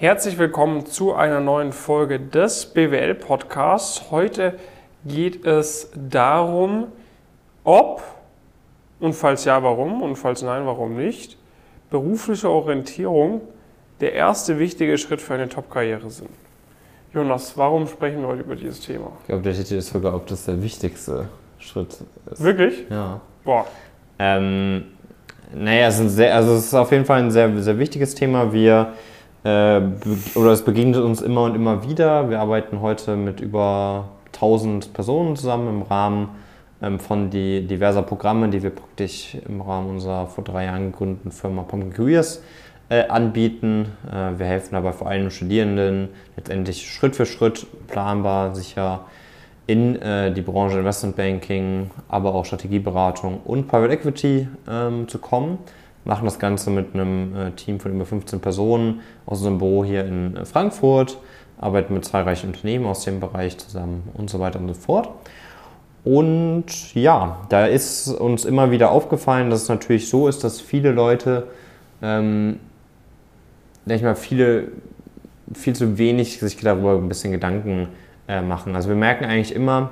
Herzlich willkommen zu einer neuen Folge des BWL Podcasts. Heute geht es darum, ob und falls ja, warum und falls nein, warum nicht, berufliche Orientierung der erste wichtige Schritt für eine Top-Karriere sind. Jonas, warum sprechen wir heute über dieses Thema? Ich glaube, der Titel ist sogar, ob das der wichtigste Schritt ist. Wirklich? Ja. Boah. Ähm, naja, es, ist sehr, also es ist auf jeden Fall ein sehr, sehr wichtiges Thema. Wir oder es begegnet uns immer und immer wieder. Wir arbeiten heute mit über 1000 Personen zusammen im Rahmen ähm, von die diverser Programme, die wir praktisch im Rahmen unserer vor drei Jahren gegründeten Firma Pumpkin Careers äh, anbieten. Äh, wir helfen dabei vor allem Studierenden letztendlich Schritt für Schritt planbar, sicher in äh, die Branche Investment Banking, aber auch Strategieberatung und Private Equity ähm, zu kommen machen das Ganze mit einem äh, Team von über 15 Personen aus unserem Büro hier in äh, Frankfurt, arbeiten mit zahlreichen Unternehmen aus dem Bereich zusammen und so weiter und so fort. Und ja, da ist uns immer wieder aufgefallen, dass es natürlich so ist, dass viele Leute, ähm, ich mal, viele, viel zu wenig sich darüber ein bisschen Gedanken äh, machen. Also wir merken eigentlich immer,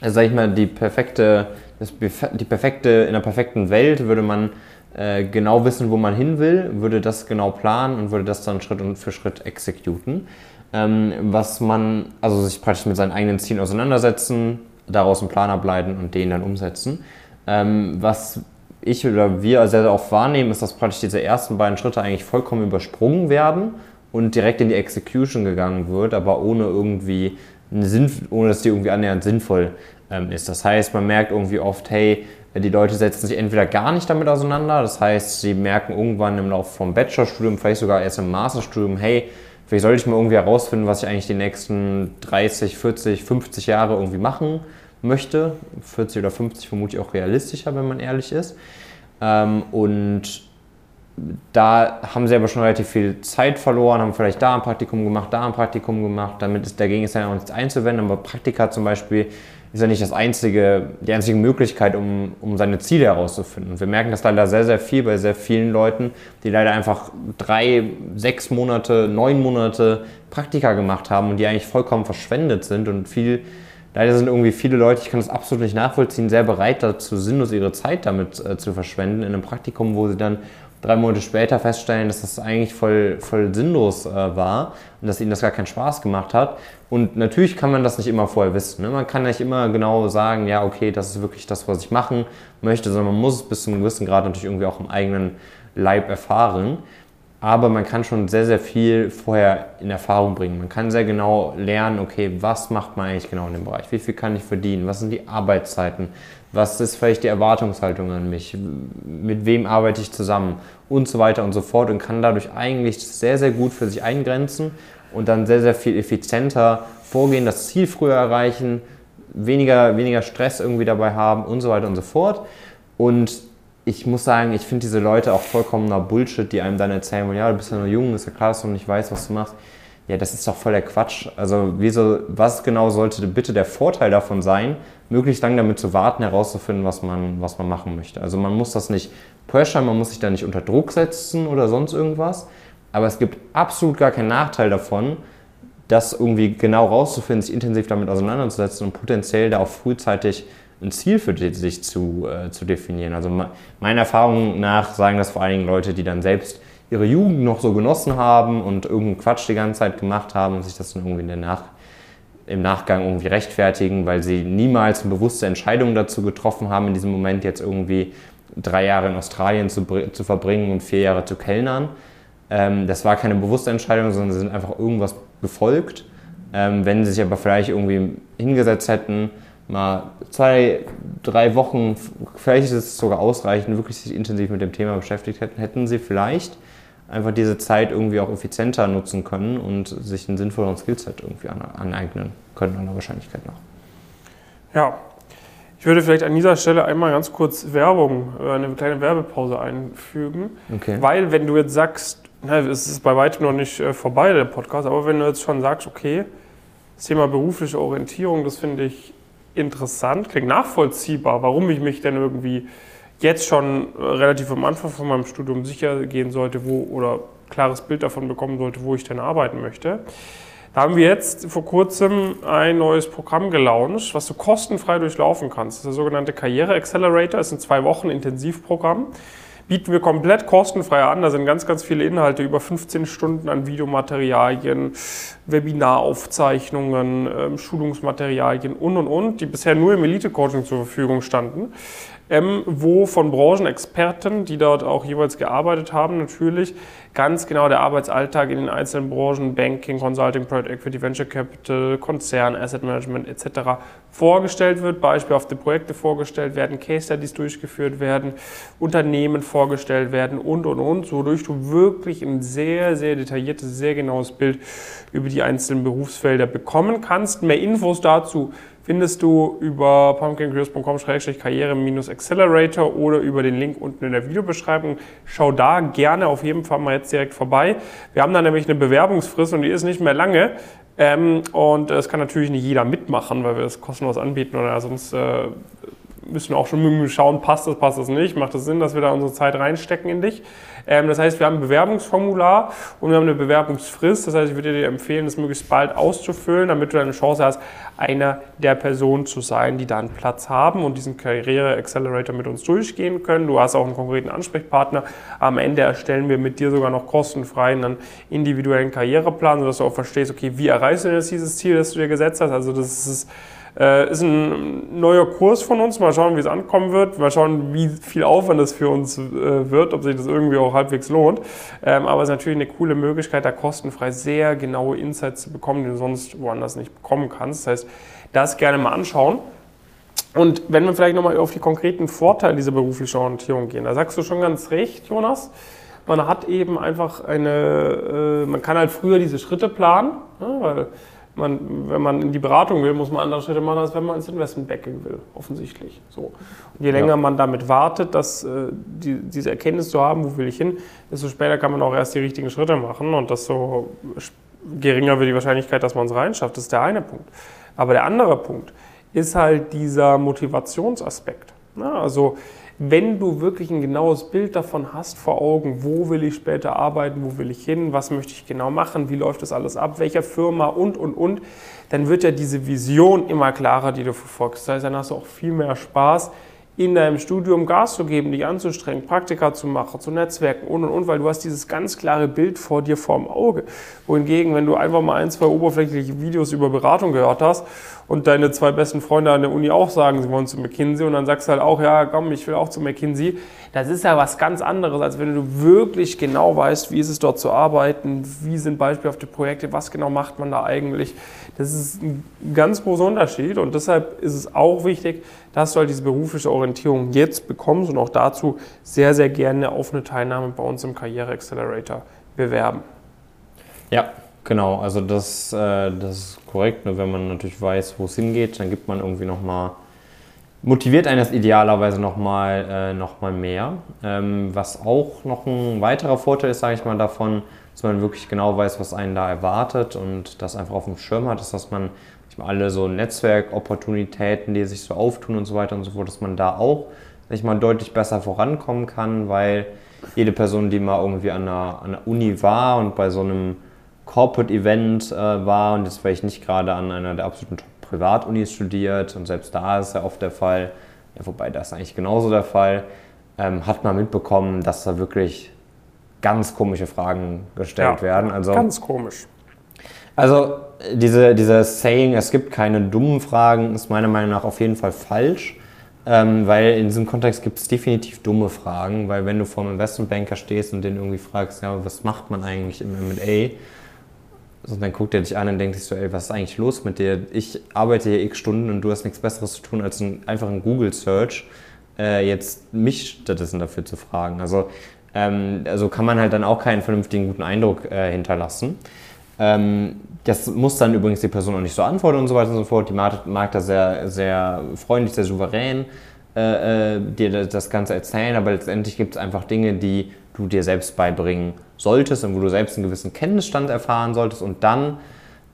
also sag ich mal, die perfekte, die perfekte, in der perfekten Welt würde man äh, genau wissen, wo man hin will, würde das genau planen und würde das dann Schritt für Schritt exekuten. Ähm, was man, also sich praktisch mit seinen eigenen Zielen auseinandersetzen, daraus einen Plan ableiten und den dann umsetzen. Ähm, was ich oder wir sehr, sehr oft wahrnehmen, ist, dass praktisch diese ersten beiden Schritte eigentlich vollkommen übersprungen werden und direkt in die Execution gegangen wird, aber ohne irgendwie Sinn, ohne dass die irgendwie annähernd sinnvoll ähm, ist. Das heißt, man merkt irgendwie oft, hey, die Leute setzen sich entweder gar nicht damit auseinander, das heißt, sie merken irgendwann im Laufe vom Bachelorstudium, vielleicht sogar erst im Masterstudium, hey, vielleicht sollte ich mal irgendwie herausfinden, was ich eigentlich die nächsten 30, 40, 50 Jahre irgendwie machen möchte. 40 oder 50 vermute ich auch realistischer, wenn man ehrlich ist. Ähm, und da haben sie aber schon relativ viel Zeit verloren, haben vielleicht da ein Praktikum gemacht, da ein Praktikum gemacht. Damit ist, dagegen ist ja auch nichts einzuwenden, aber Praktika zum Beispiel ist ja nicht das einzige, die einzige Möglichkeit, um, um seine Ziele herauszufinden. Und wir merken das leider sehr, sehr viel bei sehr vielen Leuten, die leider einfach drei, sechs Monate, neun Monate Praktika gemacht haben und die eigentlich vollkommen verschwendet sind und viel, leider sind irgendwie viele Leute, ich kann das absolut nicht nachvollziehen, sehr bereit dazu, sinnlos ihre Zeit damit äh, zu verschwenden in einem Praktikum, wo sie dann drei Monate später feststellen, dass das eigentlich voll, voll sinnlos äh, war und dass ihnen das gar keinen Spaß gemacht hat. Und natürlich kann man das nicht immer vorher wissen. Ne? Man kann nicht immer genau sagen, ja, okay, das ist wirklich das, was ich machen möchte, sondern man muss es bis zu einem gewissen Grad natürlich irgendwie auch im eigenen Leib erfahren. Aber man kann schon sehr, sehr viel vorher in Erfahrung bringen. Man kann sehr genau lernen, okay, was macht man eigentlich genau in dem Bereich? Wie viel kann ich verdienen? Was sind die Arbeitszeiten? Was ist vielleicht die Erwartungshaltung an mich? Mit wem arbeite ich zusammen? Und so weiter und so fort und kann dadurch eigentlich sehr, sehr gut für sich eingrenzen und dann sehr, sehr viel effizienter vorgehen, das Ziel früher erreichen, weniger, weniger Stress irgendwie dabei haben und so weiter und so fort. Und ich muss sagen, ich finde diese Leute auch vollkommener Bullshit, die einem dann erzählen, ja, du bist ja nur jung, ist ja klar, dass du nicht weißt, was du machst. Ja, das ist doch voll der Quatsch. Also, wieso, was genau sollte bitte der Vorteil davon sein, möglichst lange damit zu warten, herauszufinden, was man, was man machen möchte? Also, man muss das nicht pressure, man muss sich da nicht unter Druck setzen oder sonst irgendwas. Aber es gibt absolut gar keinen Nachteil davon, das irgendwie genau rauszufinden, sich intensiv damit auseinanderzusetzen und potenziell da auch frühzeitig ein Ziel für sich zu, äh, zu definieren. Also meiner Erfahrung nach sagen das vor allen Dingen Leute, die dann selbst ihre Jugend noch so genossen haben und irgendeinen Quatsch die ganze Zeit gemacht haben und sich das dann irgendwie in der Nach im Nachgang irgendwie rechtfertigen, weil sie niemals eine bewusste Entscheidung dazu getroffen haben, in diesem Moment jetzt irgendwie drei Jahre in Australien zu, zu verbringen und vier Jahre zu kellnern. Ähm, das war keine bewusste Entscheidung, sondern sie sind einfach irgendwas gefolgt. Ähm, wenn sie sich aber vielleicht irgendwie hingesetzt hätten, mal zwei, drei Wochen, vielleicht ist es sogar ausreichend, wirklich sich intensiv mit dem Thema beschäftigt hätten, hätten sie vielleicht einfach diese Zeit irgendwie auch effizienter nutzen können und sich einen sinnvolleren Skillset irgendwie aneignen können, an der Wahrscheinlichkeit nach. Ja, ich würde vielleicht an dieser Stelle einmal ganz kurz Werbung, äh, eine kleine Werbepause einfügen. Okay. Weil, wenn du jetzt sagst, na, es ist bei weitem noch nicht äh, vorbei, der Podcast, aber wenn du jetzt schon sagst, okay, das Thema berufliche Orientierung, das finde ich interessant, klingt nachvollziehbar, warum ich mich denn irgendwie jetzt schon relativ am Anfang von meinem Studium sicher gehen sollte, wo oder klares Bild davon bekommen sollte, wo ich denn arbeiten möchte. Da haben wir jetzt vor kurzem ein neues Programm gelauncht, was du kostenfrei durchlaufen kannst. Das ist der sogenannte Karriere Accelerator. Das ist ein zwei Wochen Intensivprogramm bieten wir komplett kostenfrei an. Da sind ganz, ganz viele Inhalte, über 15 Stunden an Videomaterialien, Webinaraufzeichnungen, ähm, Schulungsmaterialien und, und, und, die bisher nur im Elite-Coaching zur Verfügung standen. Ähm, wo von Branchenexperten, die dort auch jeweils gearbeitet haben, natürlich ganz genau der Arbeitsalltag in den einzelnen Branchen, Banking, Consulting, Private Equity, Venture Capital, Konzern, Asset Management etc. vorgestellt wird, beispielhafte Projekte vorgestellt werden, Case Studies durchgeführt werden, Unternehmen vorgestellt werden und, und, und, wodurch du wirklich ein sehr, sehr detailliertes, sehr genaues Bild über die einzelnen Berufsfelder bekommen kannst. Mehr Infos dazu findest du über pumpkincurious.com-karriere-accelerator oder über den Link unten in der Videobeschreibung. Schau da gerne auf jeden Fall mal jetzt direkt vorbei. Wir haben da nämlich eine Bewerbungsfrist und die ist nicht mehr lange. Ähm, und es kann natürlich nicht jeder mitmachen, weil wir das kostenlos anbieten oder sonst äh, müssen wir auch schon schauen, passt das, passt das nicht, macht das Sinn, dass wir da unsere Zeit reinstecken in dich. Ähm, das heißt, wir haben ein Bewerbungsformular und wir haben eine Bewerbungsfrist. Das heißt, ich würde dir empfehlen, das möglichst bald auszufüllen, damit du eine Chance hast, einer der Personen zu sein, die da einen Platz haben und diesen Karriere-Accelerator mit uns durchgehen können. Du hast auch einen konkreten Ansprechpartner. Am Ende erstellen wir mit dir sogar noch kostenfrei einen individuellen Karriereplan, sodass du auch verstehst, okay, wie erreichst du denn jetzt dieses Ziel, das du dir gesetzt hast? Also das ist äh, ist ein neuer Kurs von uns. Mal schauen, wie es ankommen wird. Mal schauen, wie viel Aufwand es für uns äh, wird, ob sich das irgendwie auch halbwegs lohnt. Ähm, aber es ist natürlich eine coole Möglichkeit, da kostenfrei sehr genaue Insights zu bekommen, die du sonst woanders nicht bekommen kannst. Das heißt, das gerne mal anschauen. Und wenn wir vielleicht nochmal auf die konkreten Vorteile dieser beruflichen Orientierung gehen, da sagst du schon ganz recht, Jonas. Man hat eben einfach eine, äh, man kann halt früher diese Schritte planen, ne, weil man, wenn man in die Beratung will, muss man andere Schritte machen, als wenn man ins Investmentbacking will, offensichtlich. So. Und je länger ja. man damit wartet, dass, äh, die, diese Erkenntnis zu haben, wo will ich hin, desto später kann man auch erst die richtigen Schritte machen und desto geringer wird die Wahrscheinlichkeit, dass man es reinschafft. Das ist der eine Punkt. Aber der andere Punkt ist halt dieser Motivationsaspekt. Ja, also wenn du wirklich ein genaues Bild davon hast vor Augen, wo will ich später arbeiten, wo will ich hin, was möchte ich genau machen, wie läuft das alles ab, welcher Firma und, und, und, dann wird ja diese Vision immer klarer, die du verfolgst. Das heißt, dann hast du auch viel mehr Spaß, in deinem Studium Gas zu geben, dich anzustrengen, Praktika zu machen, zu Netzwerken und und und, weil du hast dieses ganz klare Bild vor dir vorm Auge. Wohingegen, wenn du einfach mal ein, zwei oberflächliche Videos über Beratung gehört hast und deine zwei besten Freunde an der Uni auch sagen, sie wollen zu McKinsey und dann sagst du halt auch, ja, komm, ich will auch zu McKinsey. Das ist ja was ganz anderes, als wenn du wirklich genau weißt, wie ist es dort zu arbeiten, wie sind beispielhafte Projekte, was genau macht man da eigentlich. Das ist ein ganz großer Unterschied und deshalb ist es auch wichtig, dass du halt diese berufliche Orientierung jetzt bekommst und auch dazu sehr, sehr gerne auf eine Teilnahme bei uns im Karriere Accelerator bewerben. Ja, genau. Also das, äh, das ist korrekt. Nur wenn man natürlich weiß, wo es hingeht, dann gibt man irgendwie nochmal, motiviert einen das idealerweise nochmal äh, noch mehr. Ähm, was auch noch ein weiterer Vorteil ist, sage ich mal, davon, dass man wirklich genau weiß, was einen da erwartet und das einfach auf dem Schirm hat, ist, dass man alle so Netzwerkopportunitäten, die sich so auftun und so weiter und so fort, dass man da auch ich mal, deutlich besser vorankommen kann, weil jede Person, die mal irgendwie an einer, an einer Uni war und bei so einem Corporate-Event äh, war und jetzt vielleicht nicht gerade an einer der absoluten Privatunis studiert und selbst da ist ja oft der Fall, ja, wobei das ist eigentlich genauso der Fall, ähm, hat man mitbekommen, dass da wirklich ganz komische Fragen gestellt ja, werden. Also, ganz komisch. Also diese, dieses Saying, es gibt keine dummen Fragen, ist meiner Meinung nach auf jeden Fall falsch. Ähm, weil in diesem Kontext gibt es definitiv dumme Fragen, weil wenn du vor einem Investmentbanker stehst und den irgendwie fragst, ja, was macht man eigentlich im M&A, so, dann guckt er dich an und denkt sich so, ey, was ist eigentlich los mit dir? Ich arbeite hier x Stunden und du hast nichts Besseres zu tun, als ein, einfach einen Google-Search äh, jetzt mich stattdessen dafür zu fragen. Also, ähm, also kann man halt dann auch keinen vernünftigen, guten Eindruck äh, hinterlassen. Ähm, das muss dann übrigens die Person auch nicht so antworten und so weiter und so fort. Die mag, mag da sehr, sehr freundlich, sehr souverän äh, äh dir das Ganze erzählen, aber letztendlich gibt es einfach Dinge, die du dir selbst beibringen solltest und wo du selbst einen gewissen Kenntnisstand erfahren solltest und dann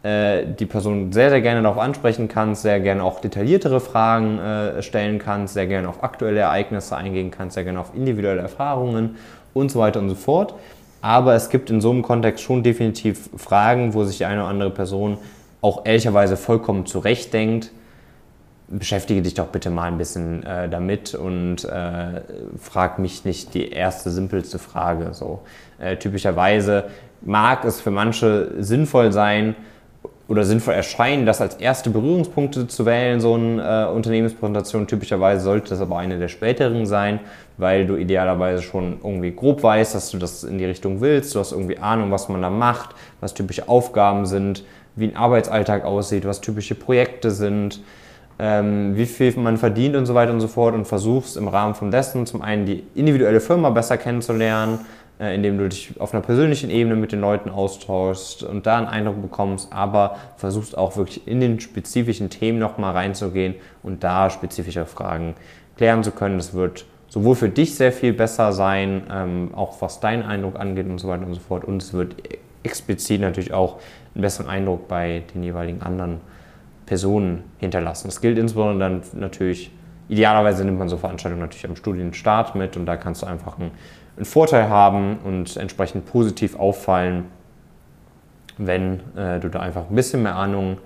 äh, die Person sehr, sehr gerne darauf ansprechen kannst, sehr gerne auch detailliertere Fragen äh, stellen kannst, sehr gerne auf aktuelle Ereignisse eingehen kannst, sehr gerne auf individuelle Erfahrungen und so weiter und so fort. Aber es gibt in so einem Kontext schon definitiv Fragen, wo sich die eine oder andere Person auch ehrlicherweise vollkommen zurechtdenkt. Beschäftige dich doch bitte mal ein bisschen äh, damit und äh, frag mich nicht die erste simpelste Frage. So äh, typischerweise mag es für manche sinnvoll sein, oder sinnvoll erscheinen, das als erste Berührungspunkte zu wählen, so eine äh, Unternehmenspräsentation. Typischerweise sollte das aber eine der späteren sein, weil du idealerweise schon irgendwie grob weißt, dass du das in die Richtung willst. Du hast irgendwie Ahnung, was man da macht, was typische Aufgaben sind, wie ein Arbeitsalltag aussieht, was typische Projekte sind, ähm, wie viel man verdient und so weiter und so fort und versuchst im Rahmen von dessen zum einen die individuelle Firma besser kennenzulernen, indem du dich auf einer persönlichen Ebene mit den Leuten austauschst und da einen Eindruck bekommst, aber versuchst auch wirklich in den spezifischen Themen nochmal reinzugehen und da spezifische Fragen klären zu können. Das wird sowohl für dich sehr viel besser sein, ähm, auch was deinen Eindruck angeht und so weiter und so fort. Und es wird explizit natürlich auch einen besseren Eindruck bei den jeweiligen anderen Personen hinterlassen. Das gilt insbesondere dann natürlich, idealerweise nimmt man so Veranstaltungen natürlich am Studienstart mit und da kannst du einfach einen einen Vorteil haben und entsprechend positiv auffallen, wenn äh, du da einfach ein bisschen mehr Ahnung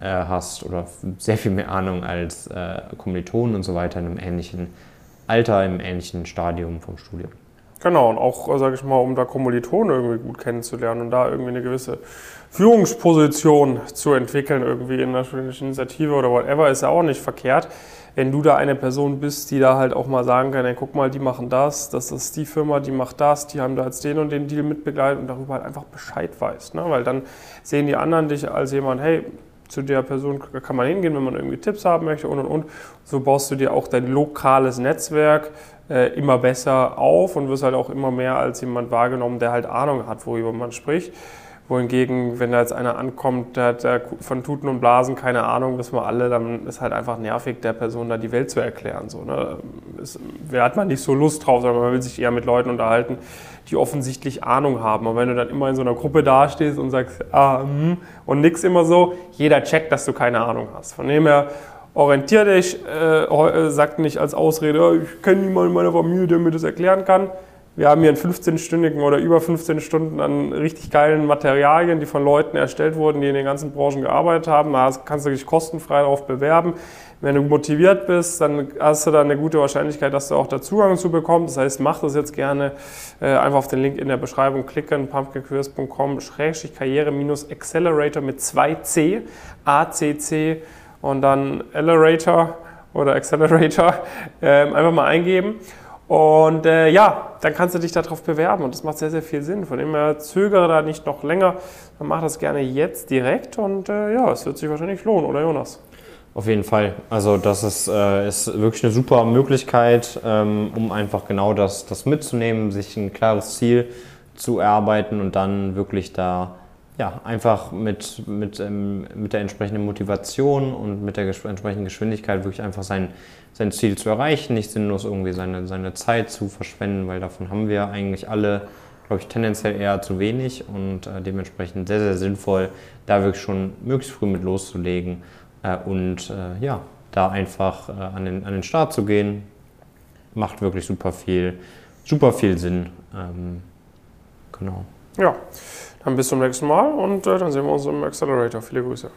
äh, hast oder sehr viel mehr Ahnung als äh, Kommilitonen und so weiter in einem ähnlichen Alter, im ähnlichen Stadium vom Studium. Genau, und auch, sage ich mal, um da Kommilitonen irgendwie gut kennenzulernen und da irgendwie eine gewisse Führungsposition zu entwickeln, irgendwie in einer studentischen Initiative oder whatever, ist ja auch nicht verkehrt wenn du da eine Person bist, die da halt auch mal sagen kann, hey, guck mal, die machen das, das ist die Firma, die macht das, die haben da jetzt den und den Deal mitbegleitet und darüber halt einfach Bescheid weißt. Ne? Weil dann sehen die anderen dich als jemand, hey, zu der Person kann man hingehen, wenn man irgendwie Tipps haben möchte und und und. So baust du dir auch dein lokales Netzwerk äh, immer besser auf und wirst halt auch immer mehr als jemand wahrgenommen, der halt Ahnung hat, worüber man spricht wohingegen, wenn da jetzt einer ankommt, der hat von Tuten und Blasen keine Ahnung, wissen wir alle, dann ist halt einfach nervig, der Person da die Welt zu erklären. So, ne? Wer hat man nicht so Lust drauf, sondern man will sich eher mit Leuten unterhalten, die offensichtlich Ahnung haben. Und wenn du dann immer in so einer Gruppe dastehst und sagst, ah, hm, und nix immer so, jeder checkt, dass du keine Ahnung hast. Von dem her, orientier dich, äh, äh sag nicht als Ausrede, ich kenne niemanden in meiner Familie, der mir das erklären kann wir haben hier einen 15-stündigen oder über 15 Stunden an richtig geilen Materialien, die von Leuten erstellt wurden, die in den ganzen Branchen gearbeitet haben. Da kannst du dich kostenfrei darauf bewerben. Wenn du motiviert bist, dann hast du da eine gute Wahrscheinlichkeit, dass du auch da Zugang zu bekommst. Das heißt, mach das jetzt gerne. Äh, einfach auf den Link in der Beschreibung klicken, pumpkinqueers.com, Schrägstrich Karriere-Accelerator mit 2C, ACC und dann Accelerator oder Accelerator ähm, einfach mal eingeben. Und äh, ja, dann kannst du dich darauf bewerben und das macht sehr, sehr viel Sinn. Von dem her zögere da nicht noch länger, dann mach das gerne jetzt direkt und äh, ja, es wird sich wahrscheinlich lohnen, oder Jonas? Auf jeden Fall. Also das ist, äh, ist wirklich eine super Möglichkeit, ähm, um einfach genau das, das mitzunehmen, sich ein klares Ziel zu erarbeiten und dann wirklich da ja, einfach mit, mit, ähm, mit der entsprechenden Motivation und mit der entsprechenden Geschwindigkeit wirklich einfach sein, sein Ziel zu erreichen, nicht sinnlos irgendwie seine, seine Zeit zu verschwenden, weil davon haben wir eigentlich alle, glaube ich, tendenziell eher zu wenig und äh, dementsprechend sehr, sehr sinnvoll, da wirklich schon möglichst früh mit loszulegen äh, und äh, ja, da einfach äh, an, den, an den Start zu gehen, macht wirklich super viel, super viel Sinn. Ähm, genau. Ja. Dann bis zum nächsten Mal und äh, dann sehen wir uns im Accelerator. Viele Grüße.